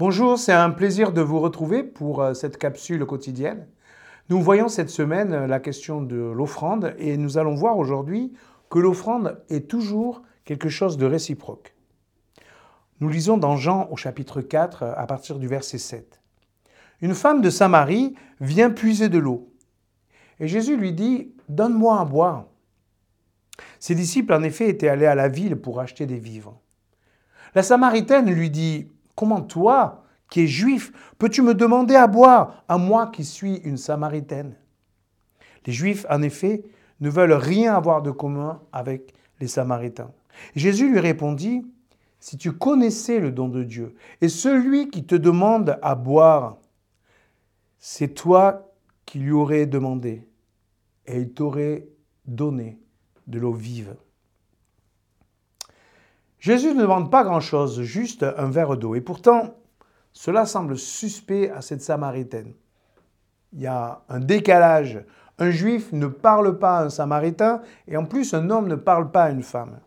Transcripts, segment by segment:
Bonjour, c'est un plaisir de vous retrouver pour euh, cette capsule quotidienne. Nous voyons cette semaine euh, la question de l'offrande et nous allons voir aujourd'hui que l'offrande est toujours quelque chose de réciproque. Nous lisons dans Jean au chapitre 4 à partir du verset 7. Une femme de Samarie vient puiser de l'eau. Et Jésus lui dit, Donne-moi à boire. Ses disciples, en effet, étaient allés à la ville pour acheter des vivres. La Samaritaine lui dit, Comment toi, qui es juif, peux-tu me demander à boire, à moi qui suis une Samaritaine? Les Juifs, en effet, ne veulent rien avoir de commun avec les Samaritains. Jésus lui répondit, Si tu connaissais le don de Dieu, et celui qui te demande à boire, c'est toi qui lui aurais demandé, et il t'aurait donné de l'eau vive. Jésus ne demande pas grand-chose, juste un verre d'eau. Et pourtant, cela semble suspect à cette Samaritaine. Il y a un décalage. Un juif ne parle pas à un samaritain et en plus un homme ne parle pas à une femme.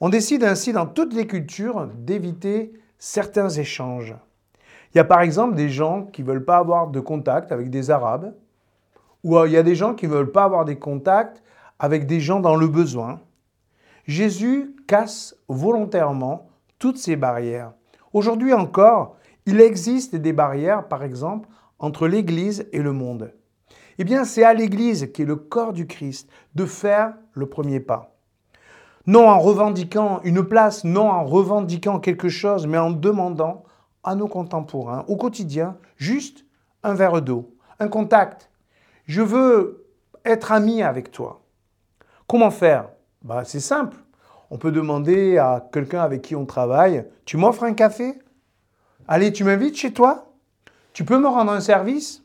On décide ainsi dans toutes les cultures d'éviter certains échanges. Il y a par exemple des gens qui ne veulent pas avoir de contact avec des Arabes, ou il y a des gens qui ne veulent pas avoir des contacts avec des gens dans le besoin. Jésus casse volontairement toutes ces barrières. Aujourd'hui encore, il existe des barrières, par exemple, entre l'Église et le monde. Eh bien, c'est à l'Église, qui est le corps du Christ, de faire le premier pas. Non en revendiquant une place, non en revendiquant quelque chose, mais en demandant à nos contemporains, au quotidien, juste un verre d'eau, un contact. Je veux être ami avec toi. Comment faire? Bah, C'est simple. On peut demander à quelqu'un avec qui on travaille, tu m'offres un café? Allez, tu m'invites chez toi? Tu peux me rendre un service?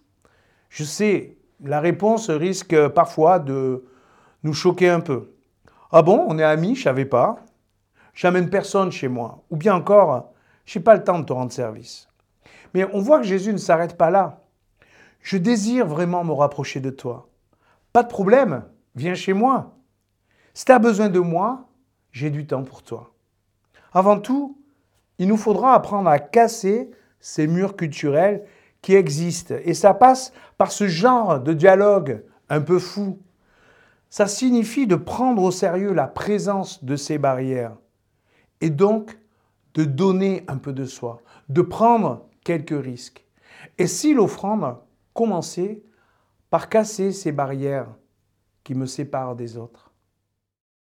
Je sais, la réponse risque parfois de nous choquer un peu. Ah bon, on est amis, je savais pas. J'amène personne chez moi. Ou bien encore, je n'ai pas le temps de te rendre service. Mais on voit que Jésus ne s'arrête pas là. Je désire vraiment me rapprocher de toi. Pas de problème, viens chez moi. Si tu as besoin de moi, j'ai du temps pour toi. Avant tout, il nous faudra apprendre à casser ces murs culturels qui existent. Et ça passe par ce genre de dialogue un peu fou. Ça signifie de prendre au sérieux la présence de ces barrières et donc de donner un peu de soi, de prendre quelques risques. Et si l'offrande commençait par casser ces barrières qui me séparent des autres